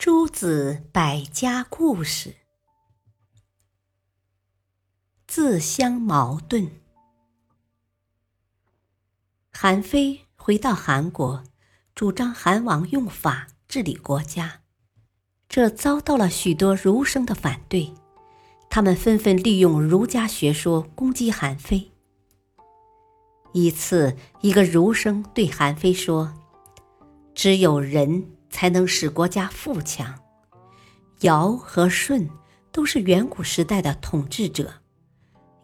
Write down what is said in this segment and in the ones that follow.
诸子百家故事，自相矛盾。韩非回到韩国，主张韩王用法治理国家，这遭到了许多儒生的反对，他们纷纷利用儒家学说攻击韩非。一次，一个儒生对韩非说：“只有仁。”才能使国家富强。尧和舜都是远古时代的统治者，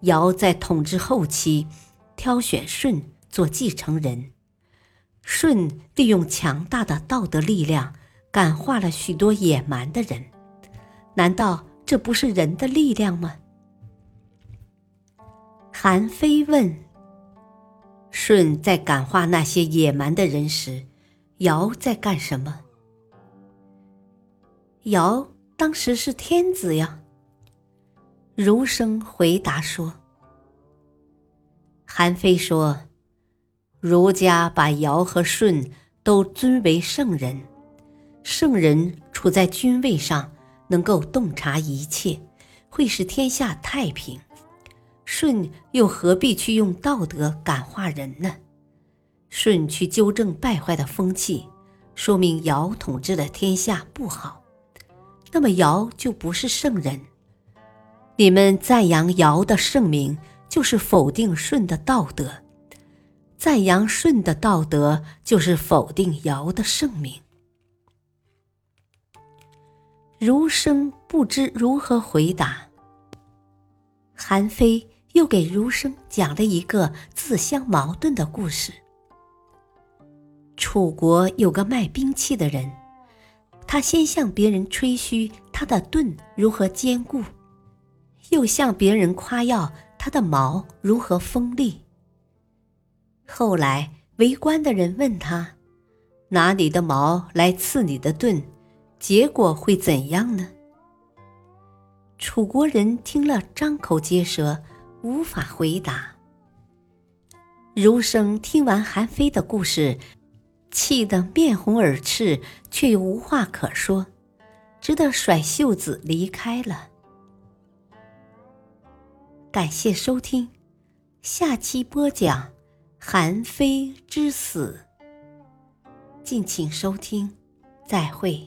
尧在统治后期挑选舜做继承人，舜利用强大的道德力量感化了许多野蛮的人。难道这不是人的力量吗？韩非问：舜在感化那些野蛮的人时，尧在干什么？尧当时是天子呀。儒生回答说：“韩非说，儒家把尧和舜都尊为圣人，圣人处在君位上，能够洞察一切，会使天下太平。舜又何必去用道德感化人呢？舜去纠正败坏的风气，说明尧统治的天下不好。”那么尧就不是圣人，你们赞扬尧的圣名，就是否定舜的道德；赞扬舜的道德，就是否定尧的圣名。儒生不知如何回答，韩非又给儒生讲了一个自相矛盾的故事：楚国有个卖兵器的人。他先向别人吹嘘他的盾如何坚固，又向别人夸耀他的矛如何锋利。后来围观的人问他：“拿你的矛来刺你的盾，结果会怎样呢？”楚国人听了，张口结舌，无法回答。儒生听完韩非的故事。气得面红耳赤，却又无话可说，只得甩袖子离开了。感谢收听，下期播讲韩非之死。敬请收听，再会。